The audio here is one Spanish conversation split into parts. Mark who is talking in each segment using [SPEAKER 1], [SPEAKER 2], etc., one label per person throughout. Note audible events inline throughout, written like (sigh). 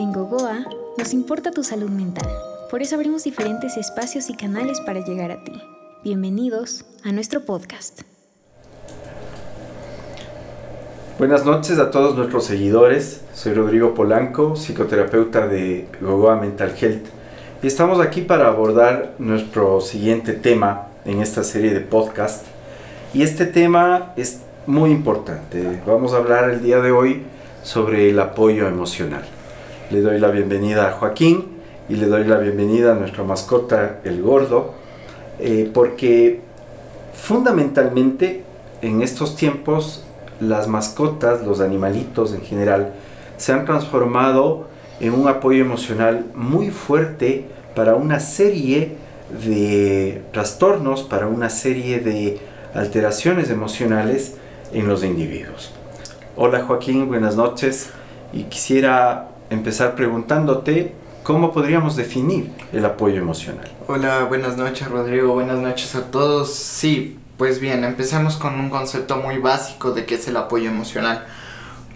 [SPEAKER 1] En Gogoa nos importa tu salud mental. Por eso abrimos diferentes espacios y canales para llegar a ti. Bienvenidos a nuestro podcast.
[SPEAKER 2] Buenas noches a todos nuestros seguidores. Soy Rodrigo Polanco, psicoterapeuta de Gogoa Mental Health. Y estamos aquí para abordar nuestro siguiente tema en esta serie de podcast. Y este tema es muy importante. Vamos a hablar el día de hoy sobre el apoyo emocional. Le doy la bienvenida a Joaquín y le doy la bienvenida a nuestra mascota, el gordo, eh, porque fundamentalmente en estos tiempos las mascotas, los animalitos en general, se han transformado en un apoyo emocional muy fuerte para una serie de trastornos, para una serie de alteraciones emocionales en los individuos. Hola Joaquín, buenas noches y quisiera empezar preguntándote cómo podríamos definir el apoyo emocional.
[SPEAKER 3] Hola, buenas noches Rodrigo, buenas noches a todos. Sí, pues bien, empecemos con un concepto muy básico de qué es el apoyo emocional.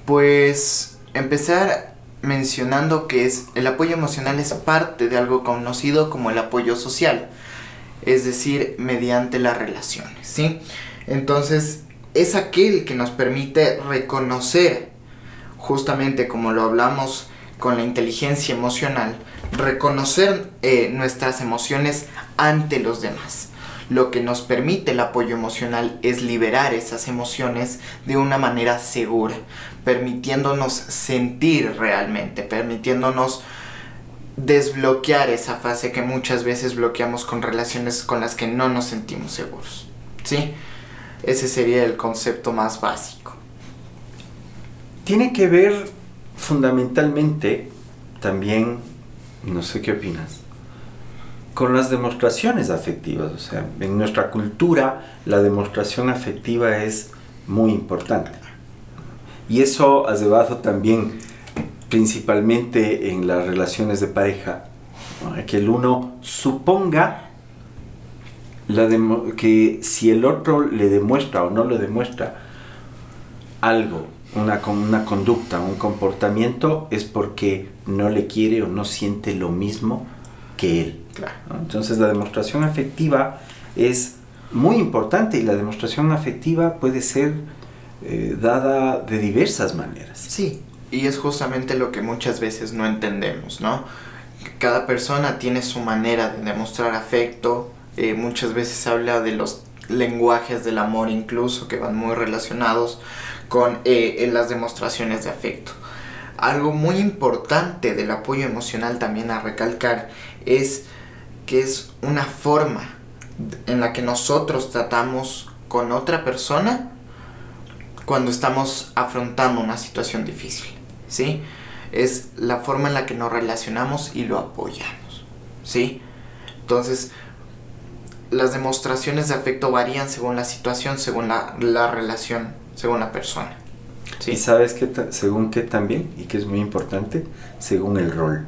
[SPEAKER 3] Pues empezar mencionando que es el apoyo emocional es parte de algo conocido como el apoyo social, es decir, mediante las relaciones, ¿sí? Entonces, es aquel que nos permite reconocer, justamente como lo hablamos con la inteligencia emocional, reconocer eh, nuestras emociones ante los demás. Lo que nos permite el apoyo emocional es liberar esas emociones de una manera segura, permitiéndonos sentir realmente, permitiéndonos desbloquear esa fase que muchas veces bloqueamos con relaciones con las que no nos sentimos seguros. ¿Sí? Ese sería el concepto más básico.
[SPEAKER 2] Tiene que ver fundamentalmente también, no sé qué opinas, con las demostraciones afectivas. O sea, en nuestra cultura la demostración afectiva es muy importante. Y eso ha llevado también principalmente en las relaciones de pareja, que el uno suponga la que si el otro le demuestra o no le demuestra algo, una, una conducta, un comportamiento, es porque no le quiere o no siente lo mismo que él. Entonces la demostración afectiva es muy importante y la demostración afectiva puede ser eh, dada de diversas maneras.
[SPEAKER 3] Sí, y es justamente lo que muchas veces no entendemos, ¿no? Cada persona tiene su manera de demostrar afecto, eh, muchas veces se habla de los lenguajes del amor incluso que van muy relacionados con eh, las demostraciones de afecto. Algo muy importante del apoyo emocional también a recalcar es que es una forma en la que nosotros tratamos con otra persona cuando estamos afrontando una situación difícil, ¿sí? Es la forma en la que nos relacionamos y lo apoyamos, ¿sí? Entonces, las demostraciones de afecto varían según la situación, según la, relación, según la persona.
[SPEAKER 2] Y sabes que según qué también, y que es muy importante, según el rol.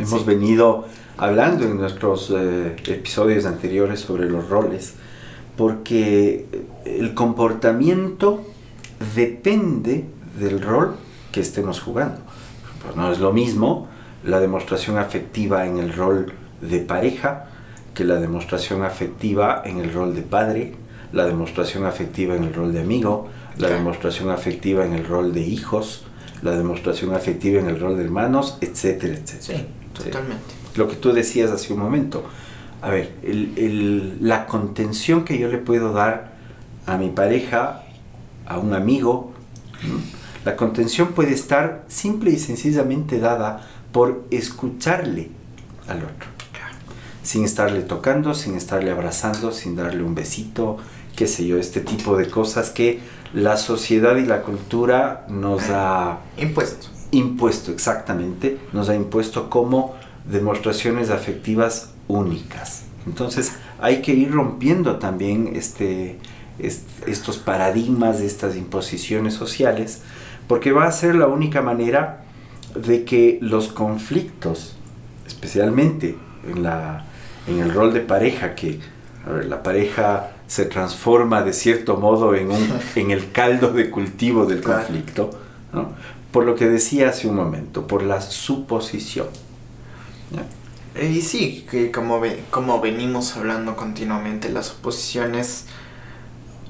[SPEAKER 2] Hemos venido hablando en nuestros eh, episodios anteriores sobre los roles, porque el comportamiento depende del rol que estemos jugando. no es lo mismo la demostración afectiva en el rol de pareja que la demostración afectiva en el rol de padre, la demostración afectiva en el rol de amigo, la demostración afectiva en el rol de hijos, la demostración afectiva en el rol de hermanos, etcétera, etcétera.
[SPEAKER 3] Sí, totalmente.
[SPEAKER 2] Lo que tú decías hace un momento. A ver, la contención que yo le puedo dar a mi pareja, a un amigo, la contención puede estar simple y sencillamente dada por escucharle al otro sin estarle tocando, sin estarle abrazando, sin darle un besito, qué sé yo, este tipo de cosas que la sociedad y la cultura nos ha
[SPEAKER 3] impuesto.
[SPEAKER 2] Impuesto, exactamente, nos ha impuesto como demostraciones afectivas únicas. Entonces hay que ir rompiendo también este, estos paradigmas, estas imposiciones sociales, porque va a ser la única manera de que los conflictos, especialmente en la en el rol de pareja, que la pareja se transforma de cierto modo en, un, (laughs) en el caldo de cultivo del conflicto, por lo que decía hace un momento, por la suposición.
[SPEAKER 3] Y sí, que como, ve, como venimos hablando continuamente, la suposición es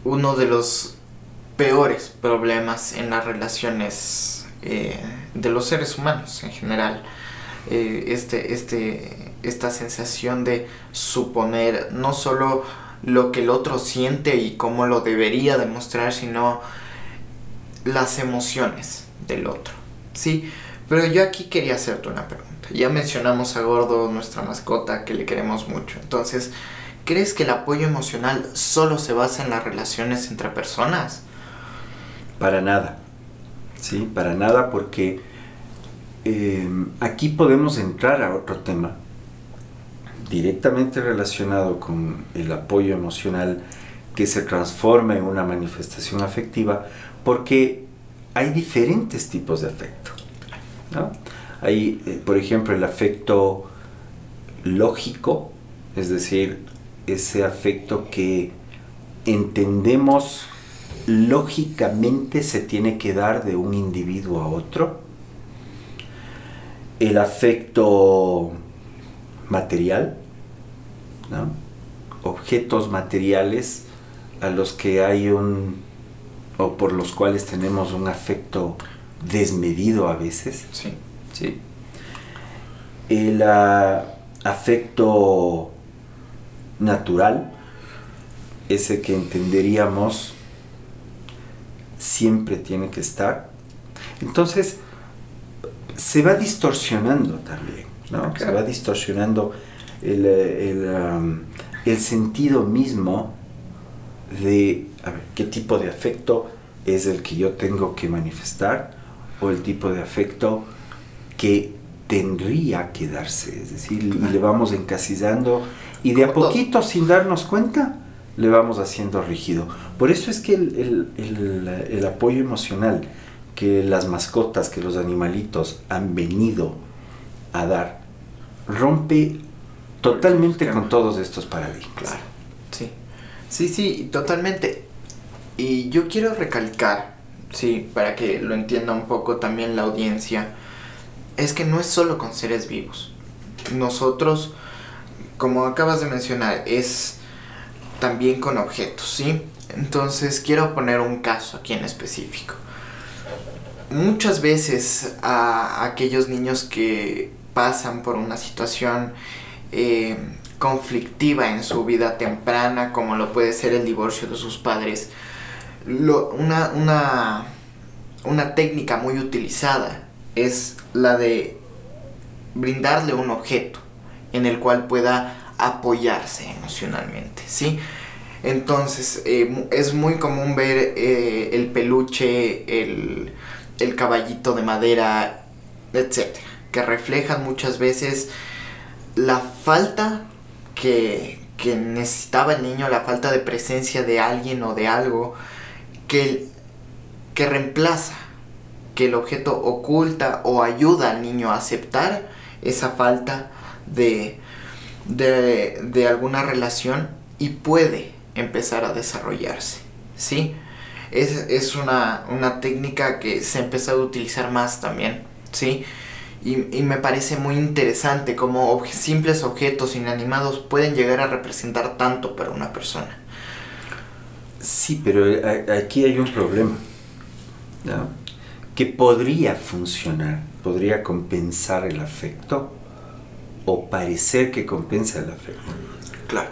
[SPEAKER 3] uno de los peores problemas en las relaciones eh, de los seres humanos en general. Eh, este, este, esta sensación de suponer no solo lo que el otro siente y cómo lo debería demostrar, sino las emociones del otro. Sí, pero yo aquí quería hacerte una pregunta. Ya mencionamos a Gordo, nuestra mascota, que le queremos mucho. Entonces, ¿crees que el apoyo emocional solo se basa en las relaciones entre personas?
[SPEAKER 2] Para nada. Sí, para nada porque eh, aquí podemos entrar a otro tema directamente relacionado con el apoyo emocional que se transforma en una manifestación afectiva porque hay diferentes tipos de afecto. Hay, eh, por ejemplo, el afecto lógico, es decir, ese afecto que entendemos lógicamente se tiene que dar de un individuo a otro. El afecto material, objetos materiales a los que hay un, o por los cuales tenemos un afecto desmedido a veces.
[SPEAKER 3] Sí.
[SPEAKER 2] ¿sí? El ah, afecto natural, ese que entenderíamos siempre tiene que estar. Entonces, se va distorsionando también, ¿no? Se va distorsionando el, el, sentido mismo de qué tipo de afecto es el que yo tengo que manifestar o el tipo de afecto que tendría que darse, es decir, y le vamos encasillando y de a poquito, sin darnos cuenta, le vamos haciendo rígido. Por eso es que el, el, el, apoyo emocional que las mascotas, que los animalitos han venido a dar, rompe totalmente con todos estos paradigmas.
[SPEAKER 3] Claro, sí. Sí, sí, totalmente. Y yo quiero recalcar, sí, para que lo entienda un poco también la audiencia, es que no es solo con seres vivos. Nosotros, como acabas de mencionar, es también con objetos, ¿sí? Entonces quiero poner un caso aquí en específico. Muchas veces a aquellos niños que pasan por una situación eh, conflictiva en su vida temprana, como lo puede ser el divorcio de sus padres, una, una, una técnica muy utilizada es la de brindarle un objeto en el cual pueda apoyarse emocionalmente, ¿sí? Entonces, eh, es muy común ver eh, el peluche, el, el, caballito de madera, etcétera, que reflejan muchas veces la falta que, que, necesitaba el niño, la falta de presencia de alguien o de algo que, que reemplaza que el objeto oculta o ayuda al niño a aceptar esa falta de, de, alguna relación y puede empezar a desarrollarse, ¿sí? Es, una, técnica que se ha empezado a utilizar más también, ¿sí? Y, me parece muy interesante cómo simples objetos inanimados pueden llegar a representar tanto para una persona.
[SPEAKER 2] Sí, pero aquí hay un problema. ¿no? que podría funcionar, podría compensar el afecto o parecer que compensa el afecto.
[SPEAKER 3] Claro.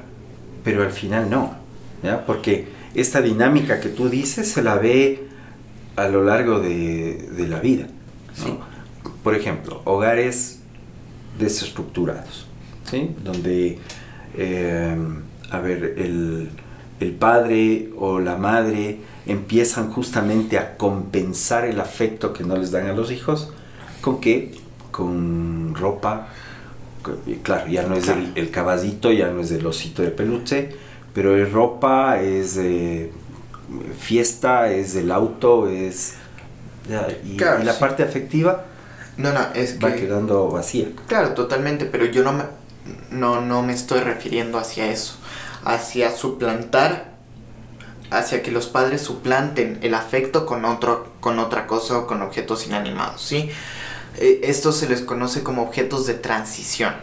[SPEAKER 2] Pero al final no, ¿ya? Porque esta dinámica que tú dices se la ve a lo largo de, la vida. Por ejemplo, hogares desestructurados, ¿sí? Donde, eh, a ver, el, el padre o la madre empiezan justamente a compensar el afecto que no les dan a los hijos. ¿Con qué? Con ropa. Claro, ya no es el, caballito, ya no es el osito de peluche, pero es ropa, es fiesta, es el auto, es... y, la parte afectiva
[SPEAKER 3] no, no, es
[SPEAKER 2] va quedando vacía.
[SPEAKER 3] Claro, totalmente, pero yo no me, no, no me estoy refiriendo hacia eso, hacia suplantar hacia que los padres suplanten el afecto con, otro, con otra cosa o con objetos inanimados, ¿sí? Eh, esto se les conoce como objetos de transición.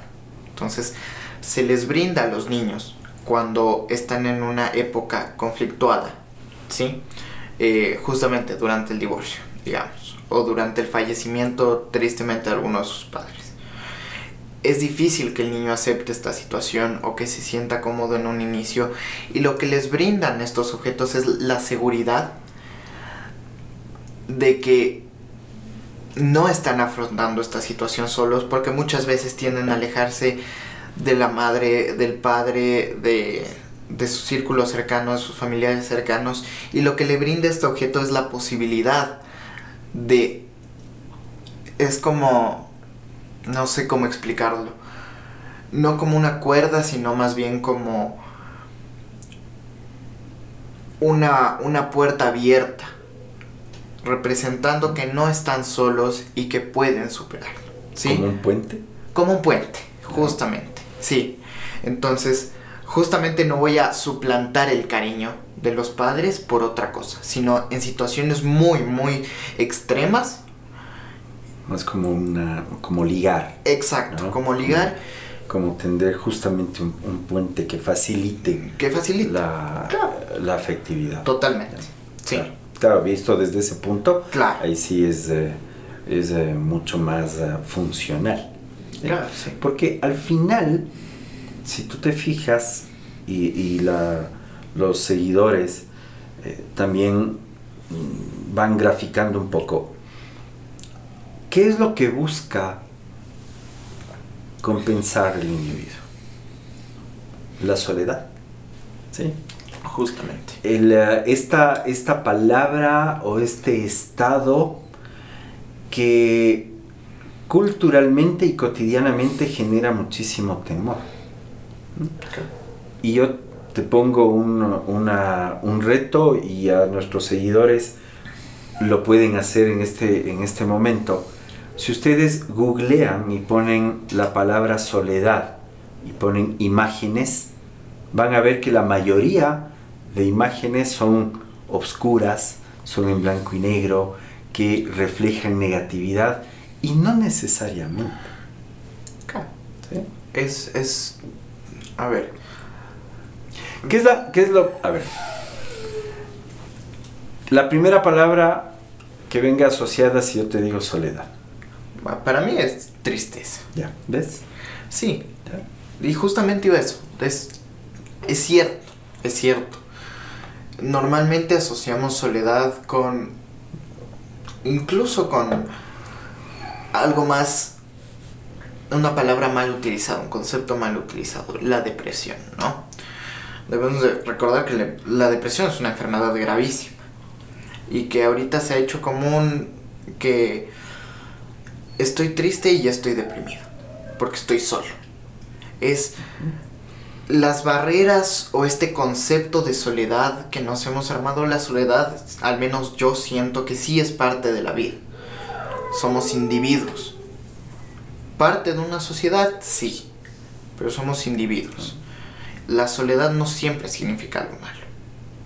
[SPEAKER 3] Entonces, se les brinda a los niños cuando están en una época conflictuada, ¿sí? Eh, justamente durante el divorcio, digamos, o durante el fallecimiento tristemente de alguno de sus padres. Es difícil que el niño acepte esta situación o que se sienta cómodo en un inicio y lo que les brindan estos objetos es la seguridad de que no están afrontando esta situación solos porque muchas veces tienden a alejarse de la madre, del padre, de, de sus círculos cercanos, sus familiares cercanos y lo que le brinda este objeto es la posibilidad de es como no sé cómo explicarlo. No como una cuerda sino más bien como una, una puerta abierta representando que no están solos y que pueden superarlo ¿sí?
[SPEAKER 2] como un puente
[SPEAKER 3] como un puente justamente sí. Entonces justamente no voy a suplantar el cariño de los padres por otra cosa, sino en situaciones muy, muy extremas.
[SPEAKER 2] Más como una, como ligar.
[SPEAKER 3] Exacto, como ligar.
[SPEAKER 2] Como tender justamente un, puente que facilite.
[SPEAKER 3] Que facilite.
[SPEAKER 2] La, la afectividad.
[SPEAKER 3] Totalmente. Sí.
[SPEAKER 2] Claro. visto desde ese punto,
[SPEAKER 3] claro.
[SPEAKER 2] ahí sí es, eh, es eh, mucho más eh, funcional.
[SPEAKER 3] Claro, sí.
[SPEAKER 2] Porque al final si tú te fijas y, los seguidores eh, también mm, van graficando un poco, ¿qué es lo que busca compensar el individuo? La soledad. ¿Sí?
[SPEAKER 3] Justamente.
[SPEAKER 2] Eh, esta, esta palabra o este estado que culturalmente y cotidianamente genera muchísimo temor. Y yo te pongo un, reto y a nuestros seguidores lo pueden hacer en este, en este momento. Si ustedes googlean y ponen la palabra soledad y ponen imágenes, van a ver que la mayoría de imágenes son obscuras, son en blanco y negro, que reflejan negatividad y no necesariamente.
[SPEAKER 3] Es, es a ver.
[SPEAKER 2] ¿Qué es, la, ¿Qué es lo...? A ver. La primera palabra que venga asociada si yo te digo soledad.
[SPEAKER 3] Para mí es tristeza.
[SPEAKER 2] Ya, ¿ves?
[SPEAKER 3] Sí. Y justamente eso. Es, es cierto, es cierto. Normalmente asociamos soledad con... Incluso con algo más una palabra mal utilizada, un concepto mal utilizado, la depresión, ¿no? Debemos recordar que la depresión es una enfermedad gravísima y que ahorita se ha hecho común que estoy triste y ya estoy deprimido, porque estoy solo. Es las barreras o este concepto de soledad que nos hemos armado, la soledad, al menos yo siento que sí es parte de la vida. Somos individuos parte de una sociedad, sí, pero somos individuos. La soledad no siempre significa algo malo,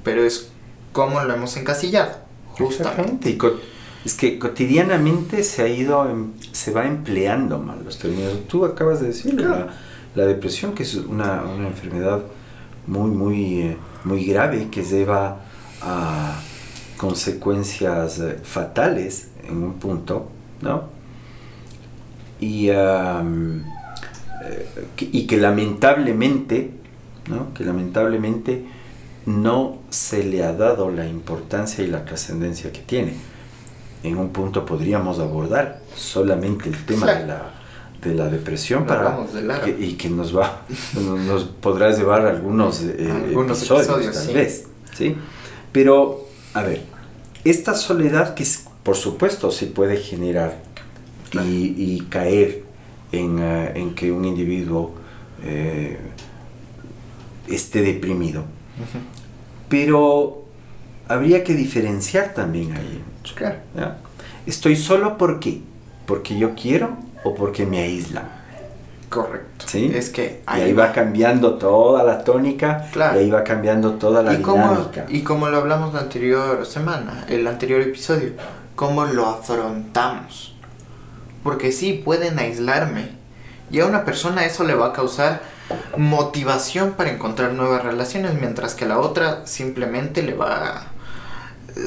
[SPEAKER 3] pero es como lo hemos encasillado, justamente.
[SPEAKER 2] es que cotidianamente se ha ido, em, se va empleando mal los términos. Tú acabas de decir la, depresión, que es una, enfermedad muy, muy, eh, muy grave que lleva a consecuencias eh, fatales en un punto, ¿no? y, eh, y que lamentablemente, ¿no? que lamentablemente no se le ha dado la importancia y la trascendencia que tiene. En un punto podríamos abordar solamente el tema de, la, de la depresión para y que nos va nos podrás llevar algunos, eh, algunos episodios, tal vez, ¿sí? Pero a ver, esta soledad que por supuesto se puede generar y, caer eh, en, que un individuo eh, esté deprimido. Pero habría que diferenciar también ahí. Estoy solo ¿por qué? ¿Porque yo quiero o porque me aíslan?
[SPEAKER 3] Correcto.
[SPEAKER 2] ¿Sí?
[SPEAKER 3] Es que
[SPEAKER 2] y ahí va cambiando toda la tónica
[SPEAKER 3] Claro.
[SPEAKER 2] y ahí va cambiando toda la
[SPEAKER 3] y como,
[SPEAKER 2] dinámica.
[SPEAKER 3] y como lo hablamos la anterior semana, el anterior episodio, cómo lo afrontamos. Porque sí, pueden aislarme. Y a una persona eso le va a causar motivación para encontrar nuevas relaciones, mientras que la otra simplemente le va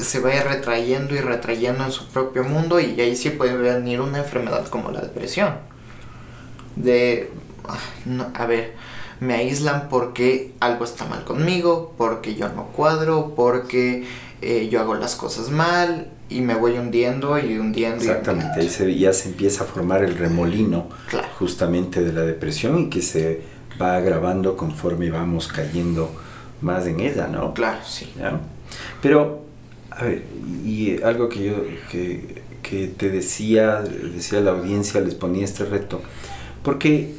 [SPEAKER 3] se va a ir retrayendo y retrayendo en su propio mundo y ahí sí puede venir una enfermedad como la depresión. De, no, a ver, me aíslan porque algo está mal conmigo, porque yo no cuadro, porque eh, yo hago las cosas mal y me voy hundiendo y hundiendo. y
[SPEAKER 2] Exactamente, ahí
[SPEAKER 3] hundiendo.
[SPEAKER 2] se, ya se empieza a formar el remolino
[SPEAKER 3] Claro.
[SPEAKER 2] justamente de la depresión y que se va agravando conforme vamos cayendo más en ella, ¿no?
[SPEAKER 3] Claro, sí.
[SPEAKER 2] Pero, a ver, y algo que yo que, que te decía, decía la audiencia, les ponía este reto, porque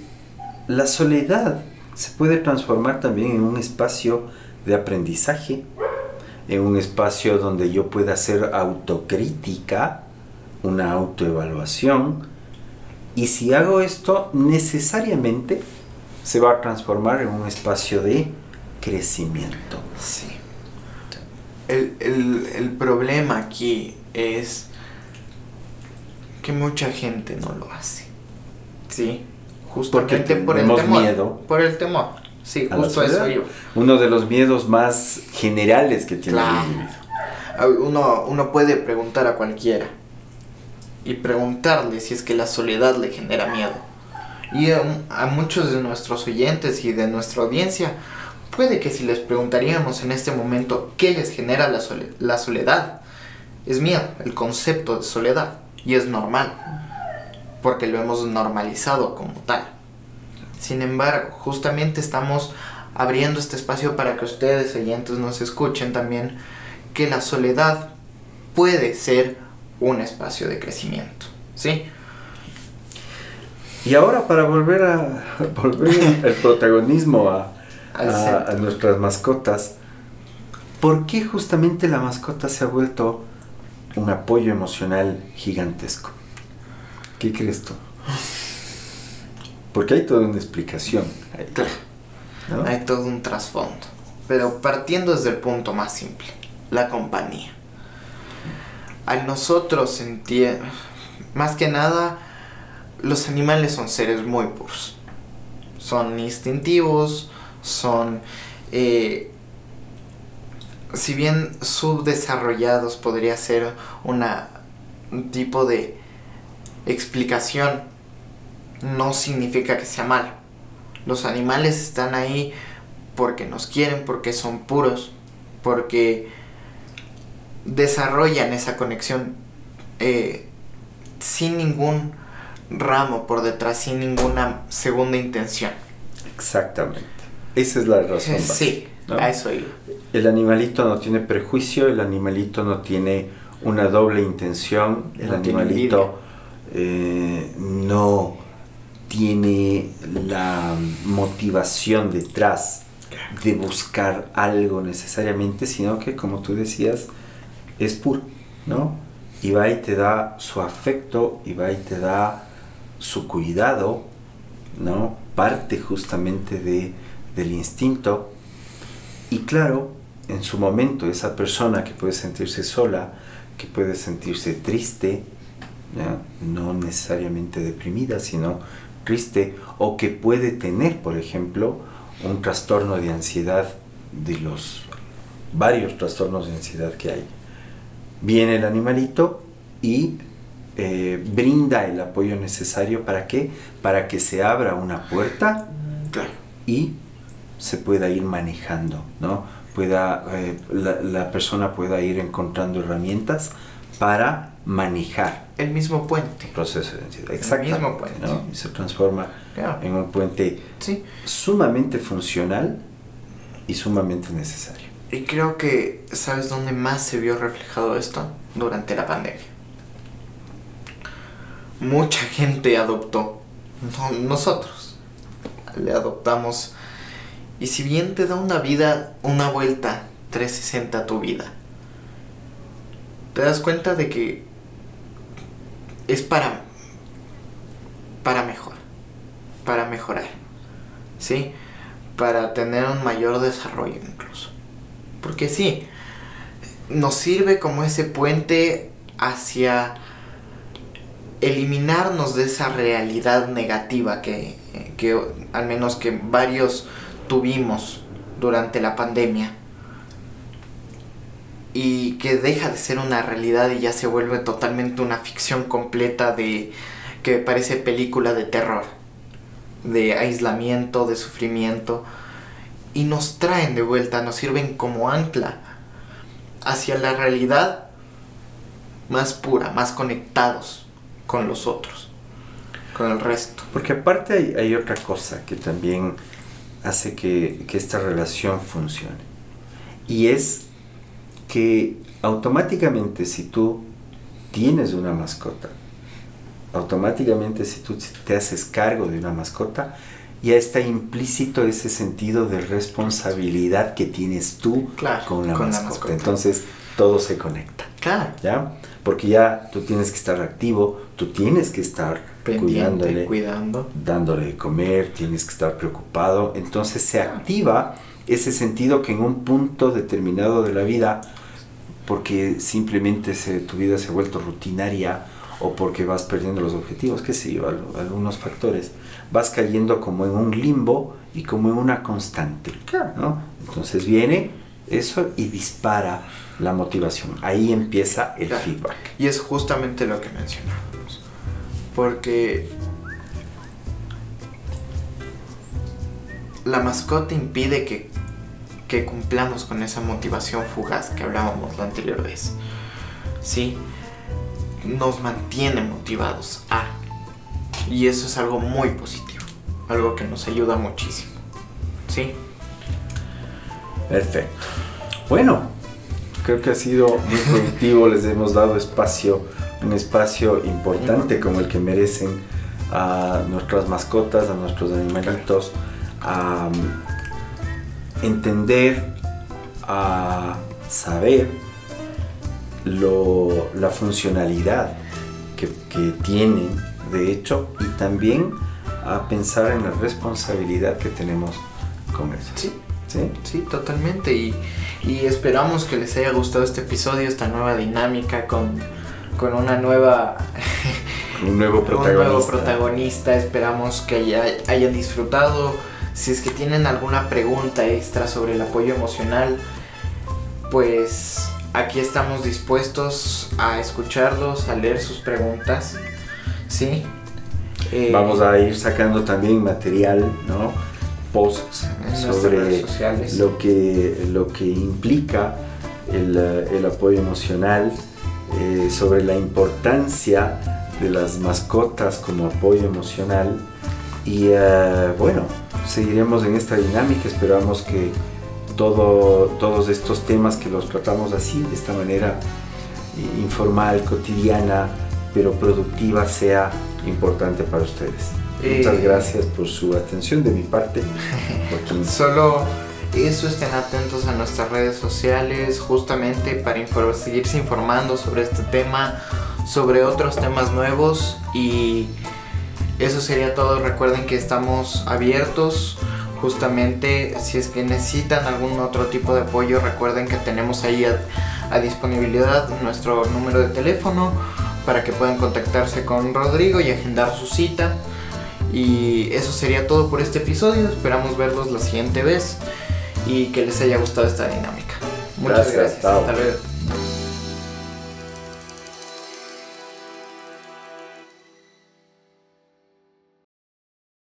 [SPEAKER 2] la soledad se puede transformar también en un espacio de aprendizaje, en un espacio donde yo pueda hacer autocrítica, una autoevaluación, y si hago esto, necesariamente se va a transformar en un espacio de crecimiento.
[SPEAKER 3] Sí. El, el, el problema aquí es que mucha gente no lo hace. Sí. Justamente
[SPEAKER 2] Porque
[SPEAKER 3] por el temor.
[SPEAKER 2] miedo.
[SPEAKER 3] Por el temor. Sí, justo eso yo.
[SPEAKER 2] Uno de los miedos más generales que tiene
[SPEAKER 3] Claro.
[SPEAKER 2] el individuo.
[SPEAKER 3] Uno, uno puede preguntar a cualquiera y preguntarle si es que la soledad le genera miedo. Y a, muchos de nuestros oyentes y de nuestra audiencia, puede que si les preguntaríamos en este momento qué les genera la, la soledad, es miedo, el concepto de soledad. Y es normal, porque lo hemos normalizado como tal. Sin embargo, justamente estamos abriendo este espacio para que ustedes, oyentes, nos escuchen también que la soledad puede ser un espacio de crecimiento. ¿Sí?
[SPEAKER 2] Y ahora para volver a (laughs) volver el protagonismo a, (laughs) a- a nuestras mascotas, ¿por qué justamente la mascota se ha vuelto un apoyo emocional gigantesco? ¿Qué crees tú? Porque hay toda una explicación. ahí,
[SPEAKER 3] Claro.
[SPEAKER 2] ¿no?
[SPEAKER 3] Hay todo un trasfondo. Pero partiendo desde el punto más simple, la compañía. Al nosotros sentir, más que nada, los animales son seres muy puros. Son instintivos, son, eh, si bien subdesarrollados podría ser una, un tipo de explicación, no significa que sea malo. Los animales están ahí porque nos quieren, porque son puros, porque desarrollan esa conexión eh, sin ningún ramo por detrás, sin ninguna segunda intención.
[SPEAKER 2] Exactamente. Esa es la razón. Básica,
[SPEAKER 3] sí,
[SPEAKER 2] ¿no?
[SPEAKER 3] a eso iba.
[SPEAKER 2] El animalito no tiene prejuicio, el animalito no tiene una doble intención, el
[SPEAKER 3] No tiene
[SPEAKER 2] animalito eh, no tiene la motivación detrás de buscar algo necesariamente, sino que como tú decías, es puro, ¿no? Y va y te da su afecto, y va y te da su cuidado, ¿no? Parte justamente de, del instinto. Y claro, en su momento, esa persona que puede sentirse sola, que puede sentirse triste, no necesariamente deprimida, sino triste, o que puede tener, por ejemplo, un trastorno de ansiedad, de los varios trastornos de ansiedad que hay. Viene el animalito y eh, brinda el apoyo necesario para qué? Para que se abra una puerta
[SPEAKER 3] Claro.
[SPEAKER 2] y se pueda ir manejando, ¿no? Pueda, eh, la, la persona pueda ir encontrando herramientas para manejar
[SPEAKER 3] El mismo puente.
[SPEAKER 2] el proceso de.
[SPEAKER 3] El mismo puente.
[SPEAKER 2] ¿no? Y se transforma
[SPEAKER 3] Claro.
[SPEAKER 2] en un puente
[SPEAKER 3] Sí.
[SPEAKER 2] sumamente funcional y sumamente necesario.
[SPEAKER 3] Y creo que, ¿sabes dónde más se vio reflejado esto? Durante la pandemia. Mucha gente adoptó. No- nosotros le adoptamos. Y si bien te da una vida, una vuelta 360 a tu vida, te das cuenta de que es para, para mejor. para mejorar, ¿sí? Para tener un mayor desarrollo incluso. Porque sí, nos sirve como ese puente hacia eliminarnos de esa realidad negativa que, que al menos que varios tuvimos durante la pandemia y que deja de ser una realidad y ya se vuelve totalmente una ficción completa de que parece película de terror, de aislamiento, de sufrimiento y nos traen de vuelta, nos sirven como ancla hacia la realidad más pura, más conectados con los otros, con el resto.
[SPEAKER 2] Porque aparte hay, otra cosa que también hace que, que esta relación funcione. Y es que automáticamente si tú tienes una mascota, automáticamente si tú te haces cargo de una mascota, ya está implícito ese sentido de responsabilidad que tienes tú con, la, mascota. Entonces todo se conecta.
[SPEAKER 3] Claro.
[SPEAKER 2] ¿Ya? Porque ya tú tienes que estar activo, tú tienes que estar cuidándole,
[SPEAKER 3] cuidando.
[SPEAKER 2] dándole de comer, tienes que estar preocupado. Entonces se activa ese sentido que en un punto determinado de la vida, porque simplemente se, tu vida se ha vuelto rutinaria o porque vas perdiendo los objetivos, qué sé yo, algunos factores, vas cayendo como en un limbo y como en una constante. ¿no? Entonces viene eso y dispara la motivación. Ahí empieza el feedback.
[SPEAKER 3] Y es justamente lo que mencionamos. Porque la mascota impide que que cumplamos con esa motivación fugaz que hablábamos la anterior vez. ¿Sí? Nos mantiene motivados a. Y eso es algo muy positivo. Algo que nos ayuda muchísimo. ¿Sí?
[SPEAKER 2] Perfecto. Bueno, creo que ha sido muy productivo. Les hemos dado espacio, un espacio importante como el que merecen a nuestras mascotas, a nuestros animalitos, a entender, a saber lo, la funcionalidad que, que tienen, de hecho, y también a pensar en la responsabilidad que tenemos con eso.
[SPEAKER 3] Sí, sí, sí, totalmente. Y, y esperamos que les haya gustado este episodio, esta nueva dinámica con, con una nueva... (laughs) (laughs)
[SPEAKER 2] un nuevo protagonista. Un nuevo
[SPEAKER 3] protagonista. Esperamos que haya, hayan disfrutado si es que tienen alguna pregunta extra sobre el apoyo emocional, pues aquí estamos dispuestos a escucharlos, a leer sus preguntas. ¿Sí?
[SPEAKER 2] Eh, Vamos a ir sacando también material, ¿no? Posts sobre lo que, lo que implica el, apoyo emocional, eh, sobre la importancia de las mascotas como apoyo emocional. Y eh, bueno, seguiremos en esta dinámica, esperamos que todo, todos estos temas que los tratamos así, de esta manera informal, cotidiana, pero productiva, sea importante para ustedes. Muchas eh, gracias por su atención de mi parte. (laughs)
[SPEAKER 3] Solo eso, estén atentos a nuestras redes sociales justamente para seguirse informando sobre este tema, sobre otros temas nuevos y eso sería todo. Recuerden que estamos abiertos. Justamente si es que necesitan algún otro tipo de apoyo, recuerden que tenemos ahí a, disponibilidad nuestro número de teléfono para que puedan contactarse con Rodrigo y agendar su cita. Y eso sería todo por este episodio. Esperamos verlos la siguiente vez y que les haya gustado esta dinámica. Muchas gracias. gracias. Hasta luego.